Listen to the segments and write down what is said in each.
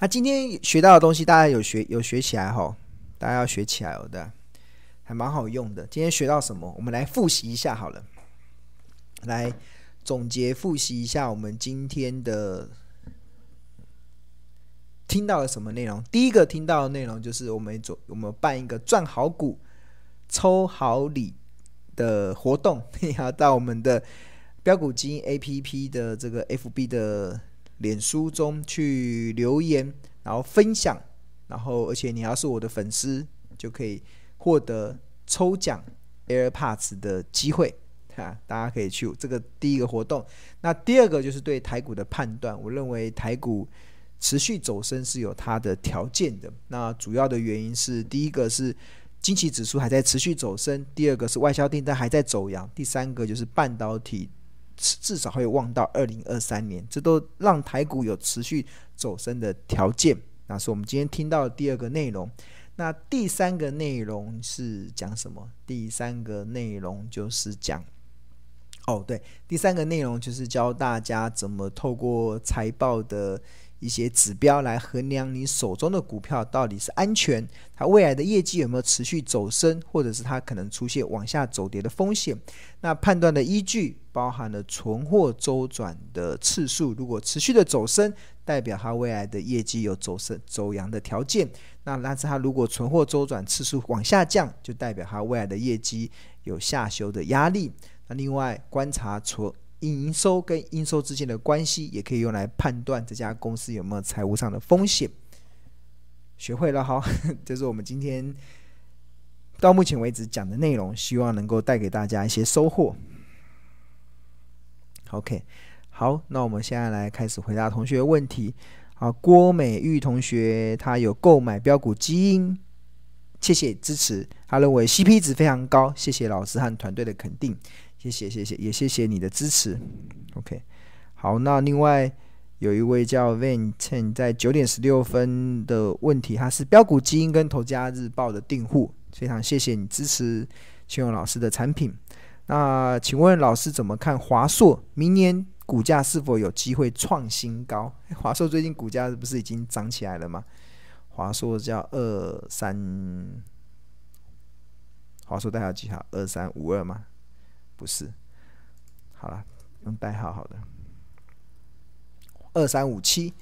那今天学到的东西，大家有学有学起来吼，大家要学起来哦，对，还蛮好用的。今天学到什么？我们来复习一下好了，来总结复习一下我们今天的听到了什么内容。第一个听到的内容就是我们做我们办一个赚好股抽好礼的活动，你 要到我们的标股基因 APP 的这个 FB 的。脸书中去留言，然后分享，然后而且你要是我的粉丝，就可以获得抽奖 AirPods 的机会哈，大家可以去这个第一个活动。那第二个就是对台股的判断，我认为台股持续走升是有它的条件的。那主要的原因是，第一个是经济指数还在持续走升，第二个是外销订单还在走扬，第三个就是半导体。至少会望到二零二三年，这都让台股有持续走升的条件。那是我们今天听到的第二个内容。那第三个内容是讲什么？第三个内容就是讲，哦，对，第三个内容就是教大家怎么透过财报的。一些指标来衡量你手中的股票到底是安全，它未来的业绩有没有持续走升，或者是它可能出现往下走跌的风险。那判断的依据包含了存货周转的次数，如果持续的走升，代表它未来的业绩有走升走阳的条件。那但是它如果存货周转次数往下降，就代表它未来的业绩有下修的压力。那另外观察存。营收跟应收之间的关系，也可以用来判断这家公司有没有财务上的风险。学会了哈，这是我们今天到目前为止讲的内容，希望能够带给大家一些收获。OK，好，那我们现在来开始回答同学问题。好，郭美玉同学他有购买标股基因，谢谢支持，他认为 CP 值非常高，谢谢老师和团队的肯定。谢谢谢谢，也谢谢你的支持。OK，好，那另外有一位叫 Van Chen 在九点十六分的问题，他是标股基因跟投家日报的订户，非常谢谢你支持信用老师的产品。那请问老师怎么看华硕明年股价是否有机会创新高？华硕最近股价不是已经涨起来了吗？华硕叫二三，华硕代号几号？二三五二吗？不是，好了，用代号好的，二三五七，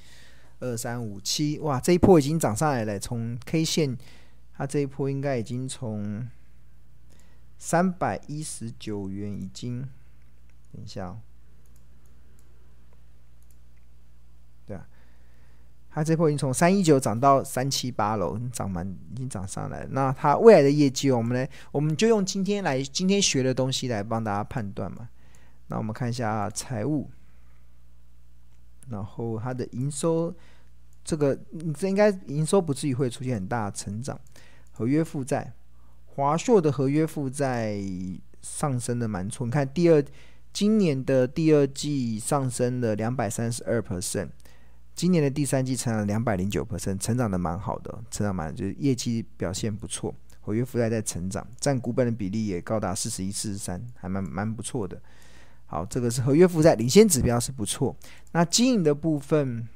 二三五七，哇，这一波已经涨上来了，从 K 线，它这一波应该已经从三百一十九元已经，等一下哦。对啊它这波已经从三一九涨到三七八了，涨满已经涨上来了。那它未来的业绩，我们来，我们就用今天来今天学的东西来帮大家判断嘛。那我们看一下财务，然后它的营收，这个这应该营收不至于会出现很大的成长。合约负债，华硕的合约负债上升的蛮错。你看第二今年的第二季上升了两百三十二 percent。今年的第三季成长两百零九 percent，成长的蛮好的，成长蛮就是业绩表现不错，合约负债在成长，占股本的比例也高达四十一、四十三，还蛮蛮不错的。好，这个是合约负债领先指标是不错。那经营的部分，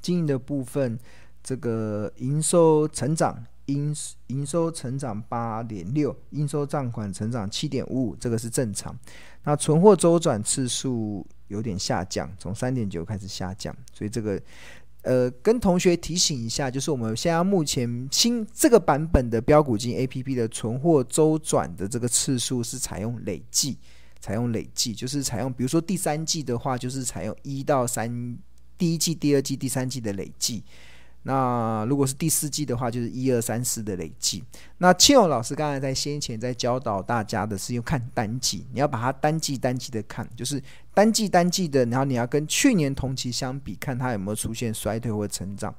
经营的部分，这个营收成长，营营收成长八点六，应收账款成长七点五五，这个是正常。那存货周转次数。有点下降，从三点九开始下降，所以这个呃，跟同学提醒一下，就是我们现在目前新这个版本的标股金 A P P 的存货周转的这个次数是采用累计，采用累计，就是采用比如说第三季的话，就是采用一到三，第一季、第二季、第三季的累计。那如果是第四季的话，就是一二三四的累计。那庆勇老师刚才在先前在教导大家的是用看单季，你要把它单季单季的看，就是单季单季的，然后你要跟去年同期相比，看它有没有出现衰退或成长。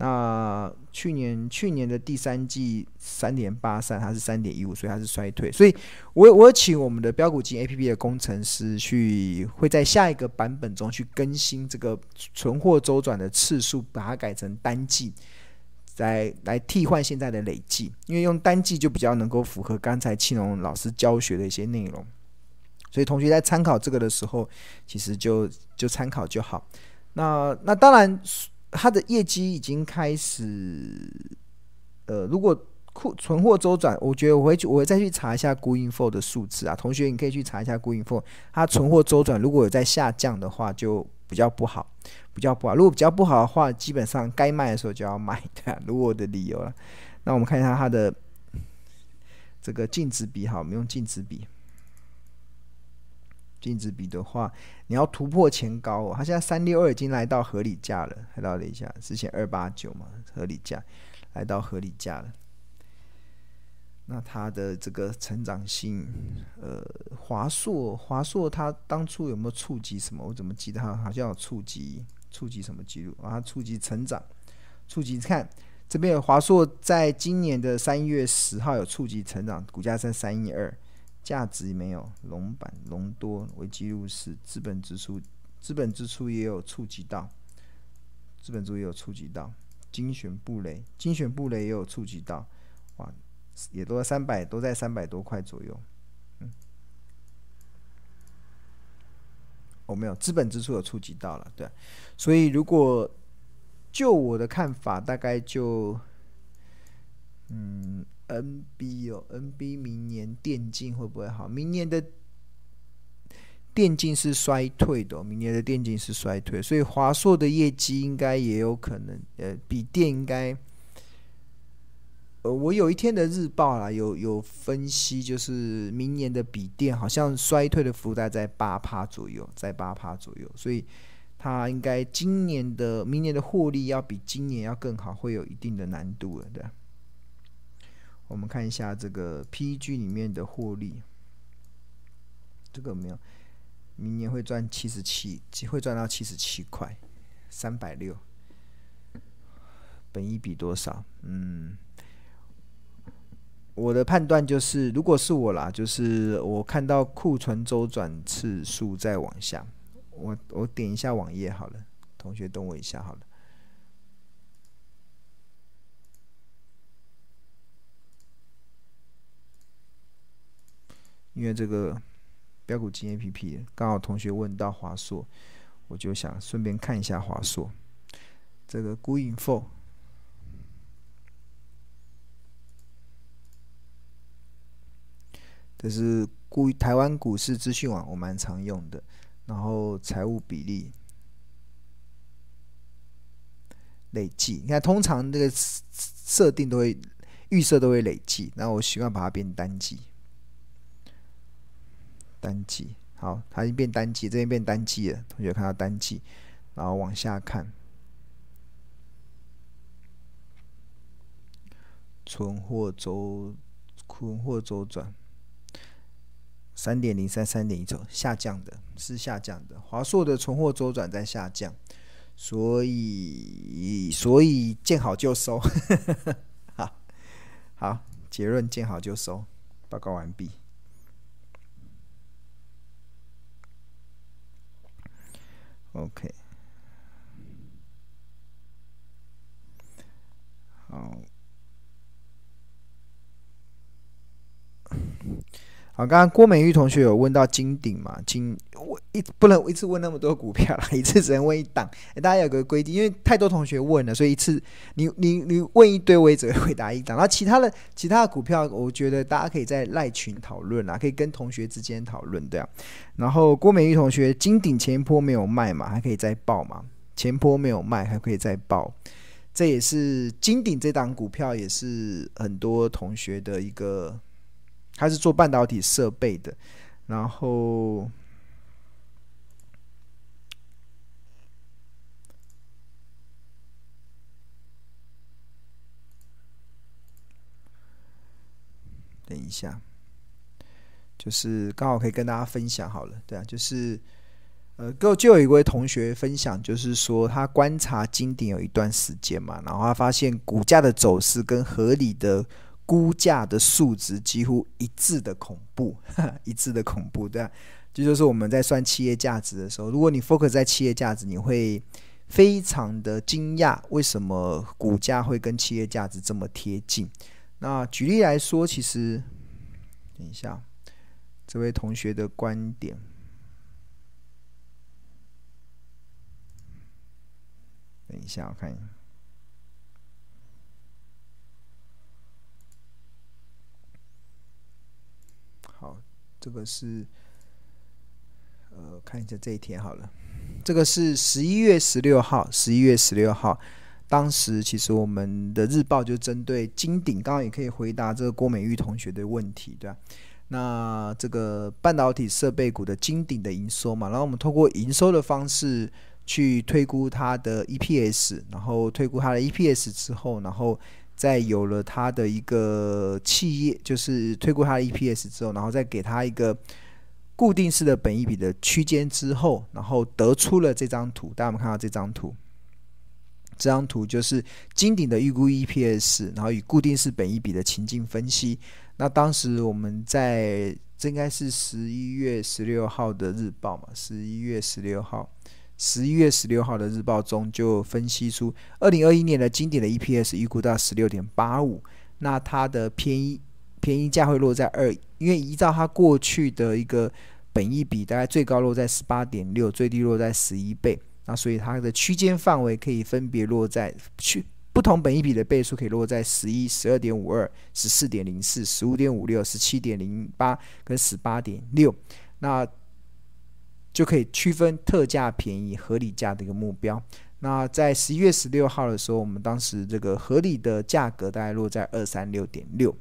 那去年去年的第三季三点八三，它是三点一五，所以它是衰退。所以我我请我们的标股金 A P P 的工程师去会在下一个版本中去更新这个存货周转的次数，把它改成单季，来来替换现在的累计，因为用单季就比较能够符合刚才庆荣老师教学的一些内容。所以同学在参考这个的时候，其实就就参考就好。那那当然。它的业绩已经开始，呃，如果库存货周转，我觉得我会去，我会再去查一下 Goinfo 的数字啊。同学，你可以去查一下 Goinfo，它存货周转如果有在下降的话，就比较不好，比较不好。如果比较不好的话，基本上该卖的时候就要卖，对啊，如果我的理由了。那我们看一下它的这个净值比，好，我们用净值比。净值比的话，你要突破前高哦。它现在三六二已经来到合理价了，来到了一下，之前二八九嘛，合理价来到合理价了。那它的这个成长性，呃，华硕，华硕它当初有没有触及什么？我怎么记得它好像有触及触及什么记录啊？触及成长，触及看这边有华硕在今年的三月十号有触及成长，股价在三一二。价值没有，龙板龙多为记录是资本支出，资本支出也有触及到，资本支出也有触及到，精选布雷，精选布雷也有触及到，哇，也都在三百，都在三百多块左右，嗯，哦、没有，资本支出有触及到了，对，所以如果就我的看法，大概就，嗯。NB 哦，NB 明年电竞会不会好？明年的电竞是衰退的，明年的电竞是衰退，所以华硕的业绩应该也有可能，呃，笔电应该，呃，我有一天的日报啦，有有分析，就是明年的笔电好像衰退的幅度在八趴左右，在八趴左右，所以它应该今年的、明年的获利要比今年要更好，会有一定的难度了，对。我们看一下这个 PEG 里面的获利，这个没有，明年会赚七十七，会赚到七十七块，三百六，本一比多少？嗯，我的判断就是，如果是我啦，就是我看到库存周转次数在往下，我我点一下网页好了，同学等我一下好了。因为这个标股金 A P P 刚好同学问到华硕，我就想顺便看一下华硕。这个 Gooinfo，这是股台湾股市资讯网，我蛮常用的。然后财务比例累计，你看通常这个设定都会预设都会累计，那我习惯把它变单季。单季好，它已经变单季，这边变单季了。同学看到单季，然后往下看，存货周存货周转三点零三三点一周下降的，是下降的。华硕的存货周转在下降，所以所以见好就收。好，好，结论见好就收。报告完毕。OK，好，好，刚刚郭美玉同学有问到金鼎嘛？金我一不能一次问那么多股票了，一次只能问一档。大家有个规定，因为太多同学问了，所以一次你你你问一堆，我也只会回答一档。然后其他的其他的股票，我觉得大家可以在赖群讨论啊，可以跟同学之间讨论，对啊。然后郭美玉同学，金鼎前一波没有卖嘛，还可以再报嘛？前波没有卖，还可以再报。这也是金鼎这档股票，也是很多同学的一个，他是做半导体设备的。然后，等一下。就是刚好可以跟大家分享好了，对啊，就是呃，就就有一位同学分享，就是说他观察金顶有一段时间嘛，然后他发现股价的走势跟合理的估价的数值几乎一致的恐怖，一致的恐怖，对啊，这，就是我们在算企业价值的时候，如果你 focus 在企业价值，你会非常的惊讶，为什么股价会跟企业价值这么贴近？那举例来说，其实等一下。这位同学的观点，等一下，我看一下。好，这个是，呃，看一下这一天好了。这个是十一月十六号，十一月十六号，当时其实我们的日报就针对金鼎，刚刚也可以回答这个郭美玉同学的问题，对吧？那这个半导体设备股的金鼎的营收嘛，然后我们通过营收的方式。去推估它的 EPS，然后推估它的 EPS 之后，然后再有了它的一个企业，就是推估它的 EPS 之后，然后再给它一个固定式的本益比的区间之后，然后得出了这张图。大家有没有看到这张图？这张图就是金鼎的预估 EPS，然后与固定式本益比的情境分析。那当时我们在这应该是十一月十六号的日报嘛，十一月十六号。十一月十六号的日报中就分析出，二零二一年的金鼎的 EPS 预估到十六点八五，那它的便宜便宜价会落在二，因为依照它过去的一个本益比，大概最高落在十八点六，最低落在十一倍，那所以它的区间范围可以分别落在区不同本益比的倍数可以落在十一、十二点五二、十四点零四、十五点五六、十七点零八跟十八点六，那。就可以区分特价、便宜、合理价的一个目标。那在十一月十六号的时候，我们当时这个合理的价格大概落在二三六点六，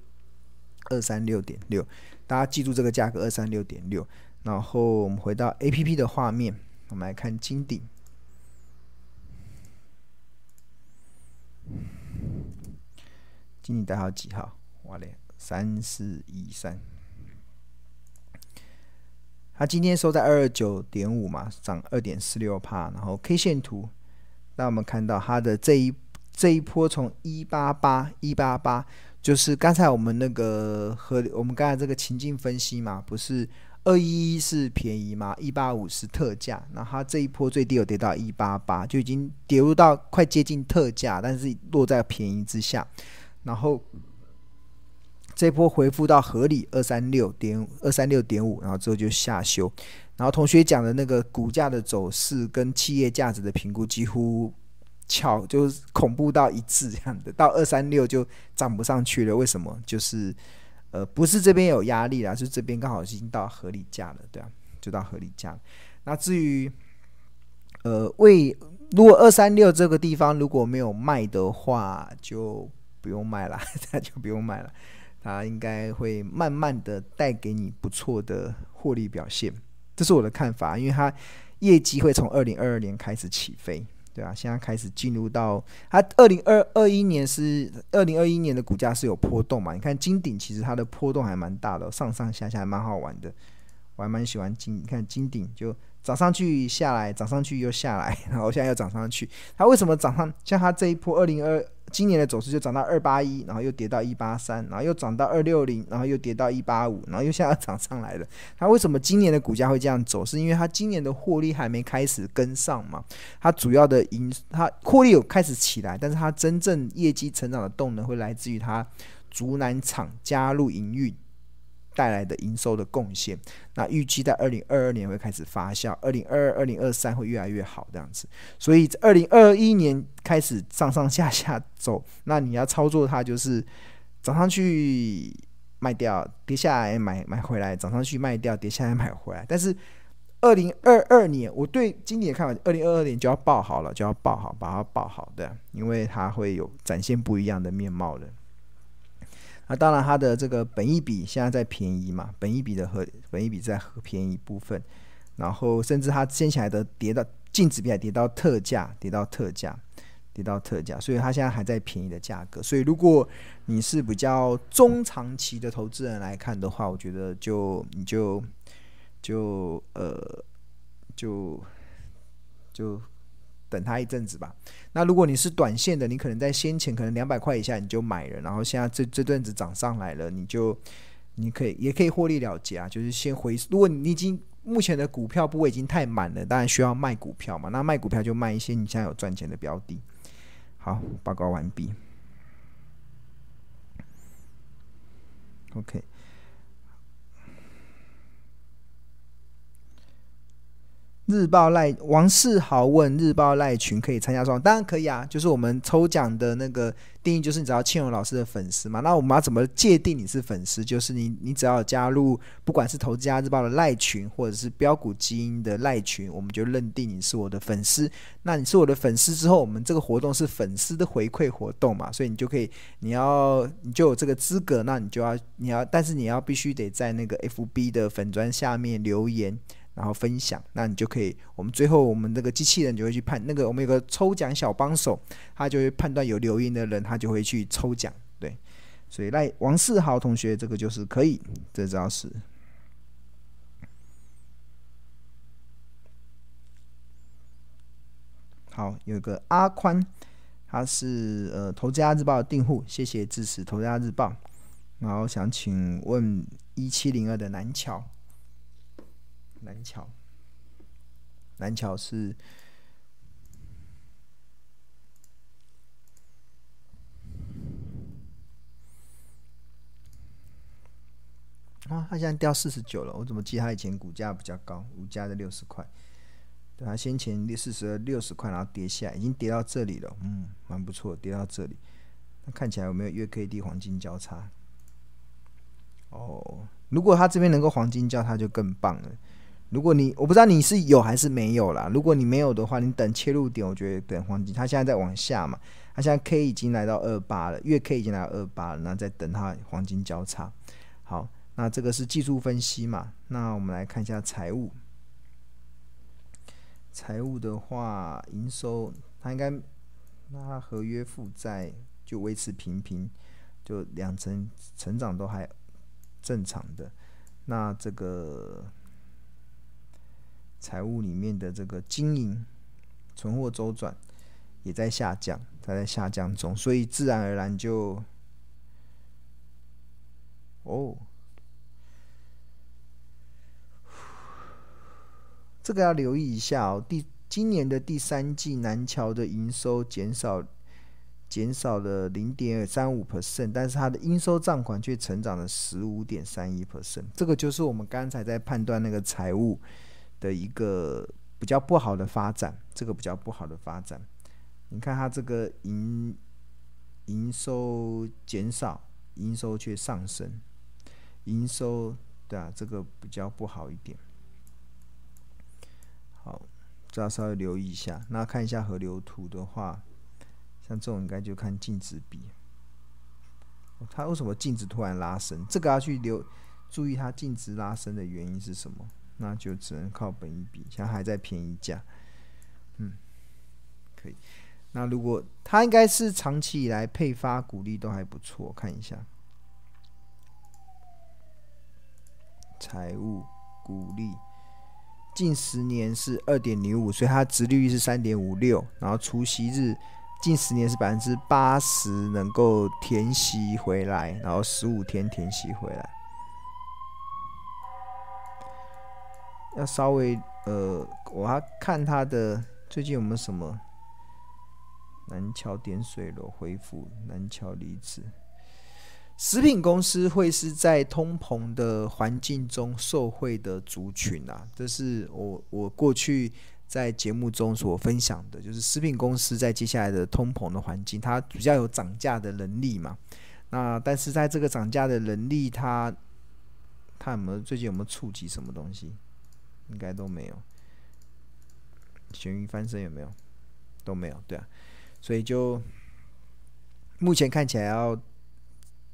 二三六点六，大家记住这个价格二三六点六。然后我们回到 APP 的画面，我们来看金鼎，金鼎代号几号？哇嘞，三四一三。它今天收在二二九点五嘛，涨二点四六趴。然后 K 线图，那我们看到它的这一这一波从一八八一八八，就是刚才我们那个和我们刚才这个情境分析嘛，不是二一一是便宜嘛，一八五是特价，那它这一波最低有跌到一八八，就已经跌入到快接近特价，但是落在便宜之下，然后。这波回复到合理二三六点二三六点五，然后之后就下修。然后同学讲的那个股价的走势跟企业价值的评估几乎巧，就是恐怖到一致这样的。到二三六就涨不上去了，为什么？就是呃不是这边有压力啦，是这边刚好已经到合理价了，对啊，就到合理价。那至于呃为如果二三六这个地方如果没有卖的话，就不用卖了，那就不用卖了。它应该会慢慢的带给你不错的获利表现，这是我的看法。因为它业绩会从二零二二年开始起飞，对啊，现在开始进入到它二零二二一年是二零二一年的股价是有波动嘛？你看金鼎其实它的波动还蛮大的，上上下下还蛮好玩的，我还蛮喜欢金。你看金鼎就涨上去下来，涨上去又下来，然后现在又涨上去。它为什么涨上？像它这一波二零二。今年的走势就涨到二八一，然后又跌到一八三，然后又涨到二六零，然后又跌到一八五，然后又现在涨上来了。它为什么今年的股价会这样走？是因为它今年的获利还没开始跟上嘛？它主要的营，它获利有开始起来，但是它真正业绩成长的动能会来自于它竹南厂加入营运。带来的营收的贡献，那预计在二零二二年会开始发酵，二零二二、二零二三会越来越好这样子。所以二零二一年开始上上下下走，那你要操作它就是涨上去卖掉，跌下来买买回来，涨上去卖掉，跌下来买回来。但是二零二二年，我对今年的看法，二零二二年就要抱好了，就要抱好，把它抱好的，因为它会有展现不一样的面貌的。那当然，它的这个本益比现在在便宜嘛，本益比的和本益比在便宜部分，然后甚至它先起来的跌到净值比还跌到特价，跌到特价，跌到特价，所以它现在还在便宜的价格。所以如果你是比较中长期的投资人来看的话，我觉得就你就就呃就。就等它一阵子吧。那如果你是短线的，你可能在先前可能两百块以下你就买了，然后现在这这阵子涨上来了，你就你可以也可以获利了结啊。就是先回，如果你已经目前的股票部位已经太满了，当然需要卖股票嘛。那卖股票就卖一些你现在有赚钱的标的。好，报告完毕。OK。日报赖王世豪问日报赖群可以参加吗？当然可以啊，就是我们抽奖的那个定义，就是你只要庆荣老师的粉丝嘛。那我们要怎么界定你是粉丝？就是你你只要加入，不管是投资家日报的赖群，或者是标股基因的赖群，我们就认定你是我的粉丝。那你是我的粉丝之后，我们这个活动是粉丝的回馈活动嘛，所以你就可以，你要你就有这个资格，那你就要你要，但是你要必须得在那个 FB 的粉砖下面留言。然后分享，那你就可以。我们最后，我们那个机器人就会去判那个，我们有个抽奖小帮手，他就会判断有留言的人，他就会去抽奖。对，所以赖王世豪同学，这个就是可以，这招是。好，有个阿宽，他是呃投资家日报的订户，谢谢支持投资家日报。然后想请问一七零二的南桥。南桥，南桥是啊，它现在掉四十九了。我怎么记得它以前股价比较高，股价在六十块。对，它先前四十二六十块，然后跌下来，已经跌到这里了。嗯，蛮不错，跌到这里。那看起来有没有月 K D 黄金交叉？哦，如果它这边能够黄金交叉，就更棒了。如果你我不知道你是有还是没有啦，如果你没有的话，你等切入点，我觉得等黄金，它现在在往下嘛，它现在 K 已经来到二八了，月 K 已经来到二八了，那再等它黄金交叉。好，那这个是技术分析嘛，那我们来看一下财务。财务的话，营收它应该，那它合约负债就维持平平，就两成成长都还正常的，那这个。财务里面的这个经营、存货周转也在下降，它在下降中，所以自然而然就，哦，这个要留意一下哦。第今年的第三季，南桥的营收减少，减少了零点三五 percent，但是它的应收账款却成长了十五点三一 percent。这个就是我们刚才在判断那个财务。的一个比较不好的发展，这个比较不好的发展，你看它这个营营收减少，营收却上升，营收对啊，这个比较不好一点。好，这要稍微留意一下。那看一下河流图的话，像这种应该就看净值比，它为什么净值突然拉升？这个要去留注意它净值拉升的原因是什么？那就只能靠本益比，现在还在便宜价，嗯，可以。那如果它应该是长期以来配发股利都还不错，看一下财务股利，近十年是二点零五，所以它殖利率是三点五六，然后除息日近十年是百分之八十能够填息回来，然后十五天填息回来。要稍微呃，我要看他的最近有没有什么南桥点水楼恢复，南桥离子食品公司会是在通膨的环境中受惠的族群啊，这是我我过去在节目中所分享的，就是食品公司在接下来的通膨的环境，它比较有涨价的能力嘛。那但是在这个涨价的能力，它它有没有最近有没有触及什么东西？应该都没有，咸鱼翻身有没有？都没有，对啊，所以就目前看起来要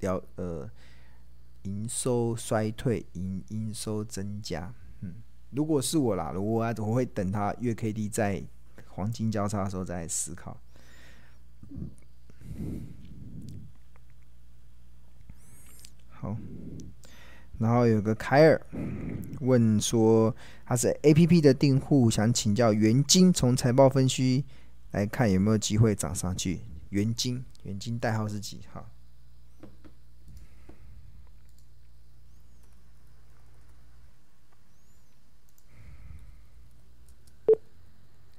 要呃，营收衰退，营营收增加，嗯，如果是我啦，我我我会等它月 K D 在黄金交叉的时候再思考。好。然后有个凯尔问说，他是 APP 的订户，想请教元晶从财报分析来看有没有机会涨上去？元晶，元晶代号是几号？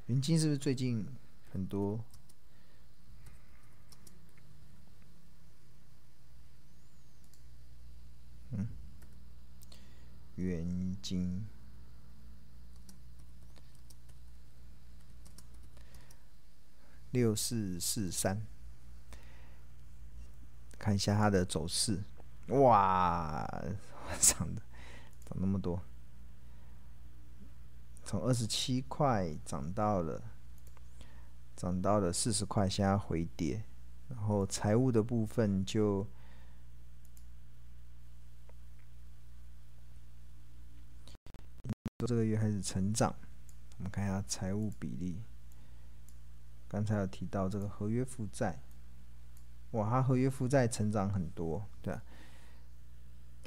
元晶是不是最近很多？原金。六四四三，看一下它的走势，哇，涨的涨那么多，从二十七块涨到了涨到了四十块，现在回跌，然后财务的部分就这个月开始成长，我们看一下财务比例。刚才有提到这个合约负债，哇，它合约负债成长很多，对啊，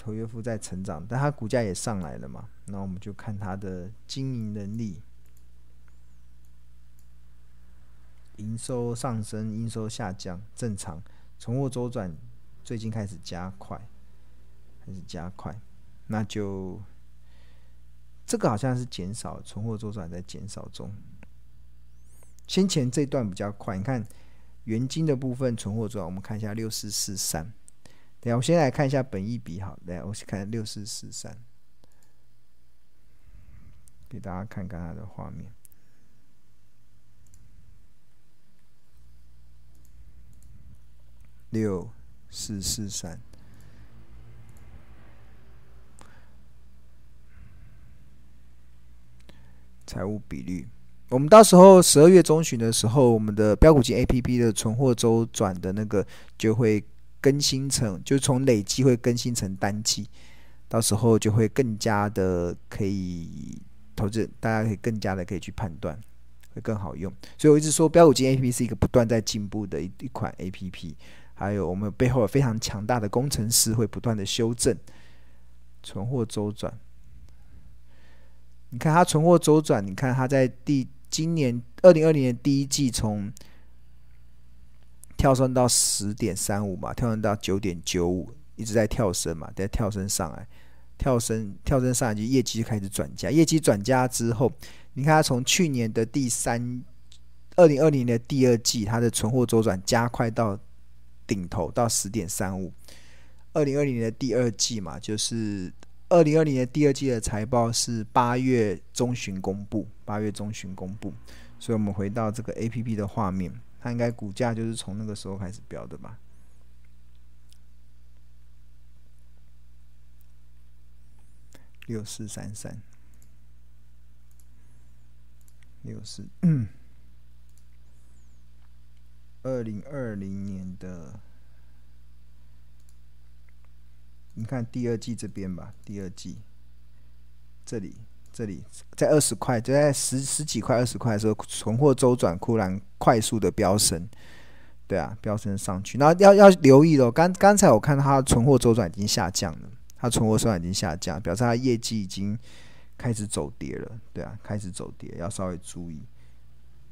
合约负债成长，但它股价也上来了嘛。那我们就看它的经营能力，营收上升，营收下降，正常。存货周转最近开始加快，开始加快，那就。这个好像是减少，存货周转在减少中。先前这段比较快，你看元金的部分存货周转，我们看一下六四四三。等下我先来看一下本益比，好，来我先看六四四三，给大家看看它的画面。六四四三。财务比率，我们到时候十二月中旬的时候，我们的标股金 A P P 的存货周转的那个就会更新成，就从累计会更新成单季，到时候就会更加的可以投资，大家可以更加的可以去判断，会更好用。所以我一直说标股金 A P P 是一个不断在进步的一一款 A P P，还有我们背后有非常强大的工程师会不断的修正存货周转。你看它存货周转，你看它在第今年二零二零年第一季从跳升到十点三五嘛，跳升到九点九五，一直在跳升嘛，在跳升上来，跳升跳升上来就业绩就开始转佳，业绩转佳之后，你看它从去年的第三二零二零年的第二季，它的存货周转加快到顶头到十点三五，二零二零年的第二季嘛，就是。二零二零年第二季的财报是八月中旬公布，八月中旬公布，所以我们回到这个 A P P 的画面，它应该股价就是从那个时候开始飙的吧？六四三三，六四，二零二零年的。你看第二季这边吧，第二季这里这里在二十块，就在十十几块、二十块的时候，存货周转突然快速的飙升，对啊，飙升上去。那要要留意了，刚刚才我看它存货周转已经下降了，它存货周转已经下降，表示它业绩已经开始走跌了，对啊，开始走跌，要稍微注意。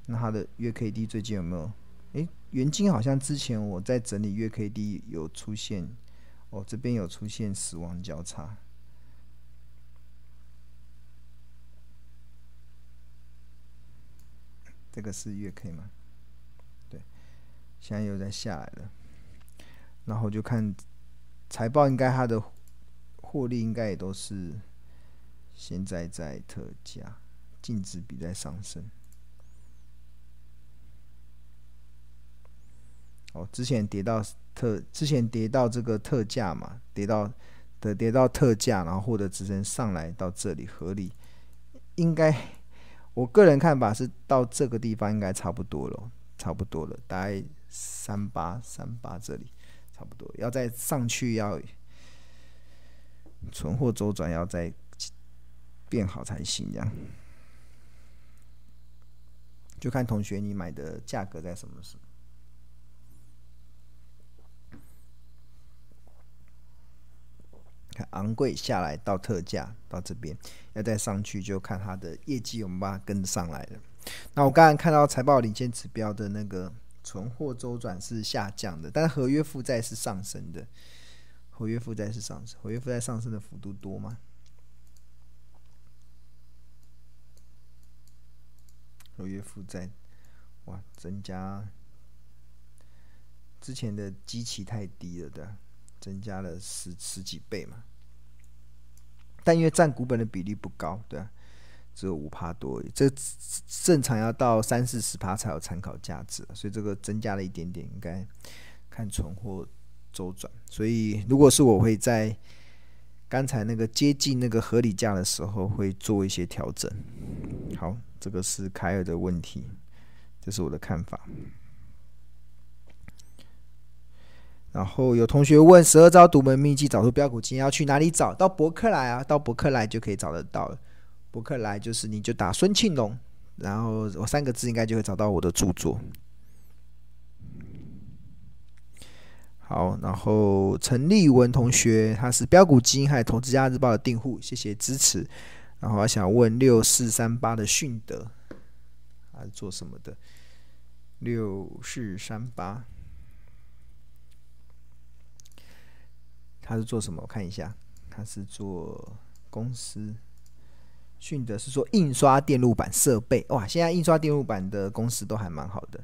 那它的月 K D 最近有没有？诶，元晶好像之前我在整理月 K D 有出现。哦，这边有出现死亡交叉，这个是月 K 吗？对，现在又在下来了。然后就看财报，应该它的获利应该也都是现在在特价，净值比在上升。哦，之前跌到特，之前跌到这个特价嘛，跌到的跌到特价，然后获得支撑上来到这里合理，应该我个人看法是到这个地方应该差不多了，差不多了，大概三八三八这里差不多，要再上去要存货周转要再变好才行，这样。就看同学你买的价格在什么时候。看昂贵下来到特价到这边，要再上去就看它的业绩有没有办法跟上来了。那我刚才看到财报领先指标的那个存货周转是下降的，但合约负债是上升的。合约负债是上升，合约负债上升的幅度多吗？合约负债哇，增加之前的基期太低了的。增加了十十几倍嘛，但因为占股本的比例不高，对啊，只有五趴多，这正常要到三四十趴才有参考价值，所以这个增加了一点点，应该看存货周转。所以如果是我会在刚才那个接近那个合理价的时候，会做一些调整。好，这个是凯尔的问题，这是我的看法。然后有同学问十二招独门秘籍找出标股，金要去哪里找？到博客来啊，到博客来就可以找得到了。博客来就是你就打孙庆龙，然后我三个字应该就会找到我的著作。好，然后陈立文同学他是标股金还有投资家日报的订户，谢谢支持。然后我想问六四三八的迅德，他是做什么的？六四三八。他是做什么？我看一下，他是做公司。迅德是做印刷电路板设备，哇，现在印刷电路板的公司都还蛮好的，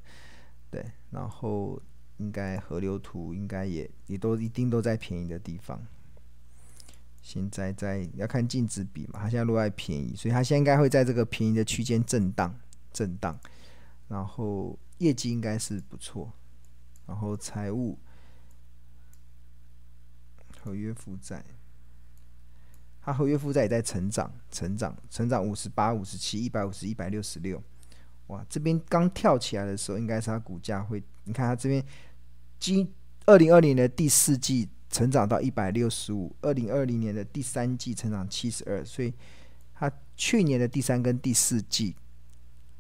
对。然后应该河流图应该也也都一定都在便宜的地方。现在在要看净值比嘛，他现在落在便宜，所以他现在应该会在这个便宜的区间震荡震荡。然后业绩应该是不错，然后财务。合约负债，它合约负债也在成长，成长，成长五十八、五十七、一百五十、一百六十六，哇！这边刚跳起来的时候，应该是它股价会，你看它这边，今二零二零年的第四季成长到一百六十五，二零二零年的第三季成长七十二，所以它去年的第三跟第四季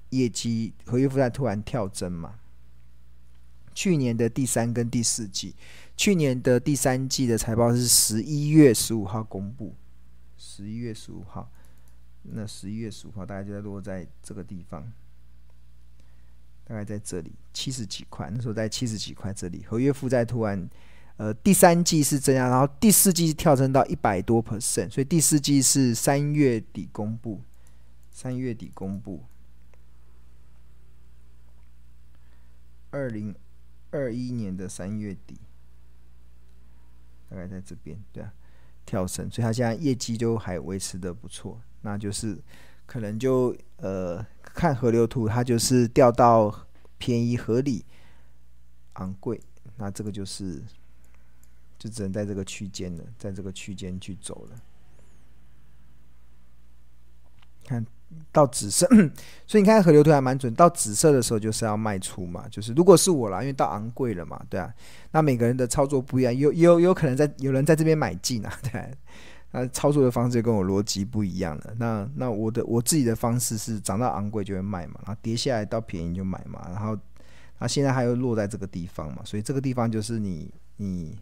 业绩合约负债突然跳增嘛，去年的第三跟第四季。去年的第三季的财报是十一月十五号公布，十一月十五号，那十一月十五号大概就在落在这个地方，大概在这里七十几块，那时候在七十几块这里，合约负债突然，呃，第三季是这样，然后第四季跳升到一百多 percent，所以第四季是三月底公布，三月底公布，二零二一年的三月底。大概在这边，对啊，跳升，所以他现在业绩就还维持的不错，那就是可能就呃看河流图，它就是掉到便宜、合理、昂贵，那这个就是就只能在这个区间了，在这个区间去走了，看。到紫色，所以你看河流图还蛮准。到紫色的时候就是要卖出嘛，就是如果是我啦，因为到昂贵了嘛，对啊。那每个人的操作不一样，有有有可能在有人在这边买进啊，对啊。那操作的方式跟我逻辑不一样了。那那我的我自己的方式是涨到昂贵就会卖嘛，然后跌下来到便宜就买嘛，然后那现在还有落在这个地方嘛，所以这个地方就是你你。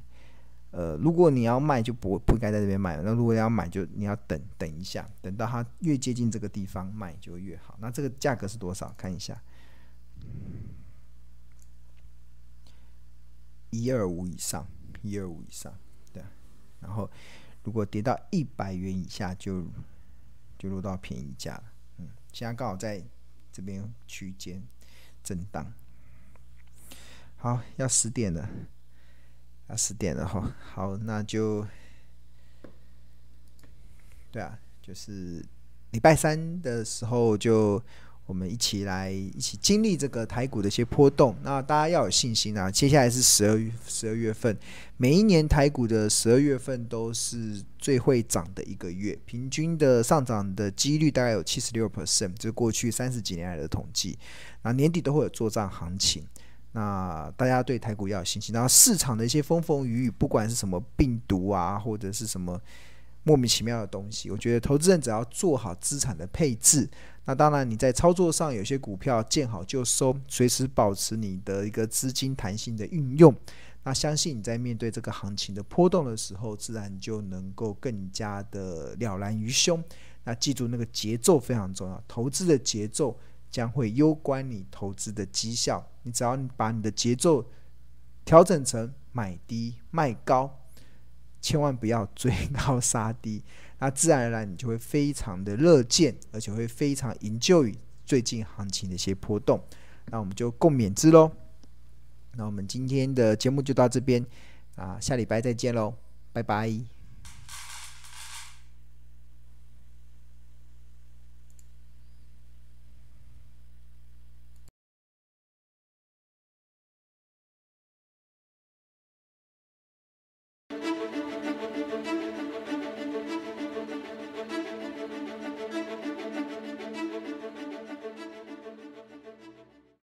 呃，如果你要卖，就不不应该在这边卖了。那如果要买，就你要等等一下，等到它越接近这个地方卖就越好。那这个价格是多少？看一下，一二五以上，一二五以上，对。然后如果跌到一百元以下就，就就落到便宜价了。嗯，现在刚好在这边区间震荡。好，要十点了。啊，十点了哈，好，那就，对啊，就是礼拜三的时候，就我们一起来一起经历这个台股的一些波动。那大家要有信心啊！接下来是十二月，十二月份，每一年台股的十二月份都是最会涨的一个月，平均的上涨的几率大概有七十六 percent，这过去三十几年来的统计。那年底都会有做账行情。那大家对台股要有信心，然后市场的一些风风雨雨，不管是什么病毒啊，或者是什么莫名其妙的东西，我觉得投资人只要做好资产的配置，那当然你在操作上有些股票见好就收，随时保持你的一个资金弹性的运用，那相信你在面对这个行情的波动的时候，自然就能够更加的了然于胸。那记住那个节奏非常重要，投资的节奏。将会攸关你投资的绩效。你只要把你的节奏调整成买低卖高，千万不要追高杀低，那自然而然你就会非常的乐见，而且会非常营救于最近行情的一些波动。那我们就共勉之喽。那我们今天的节目就到这边啊，下礼拜再见喽，拜拜。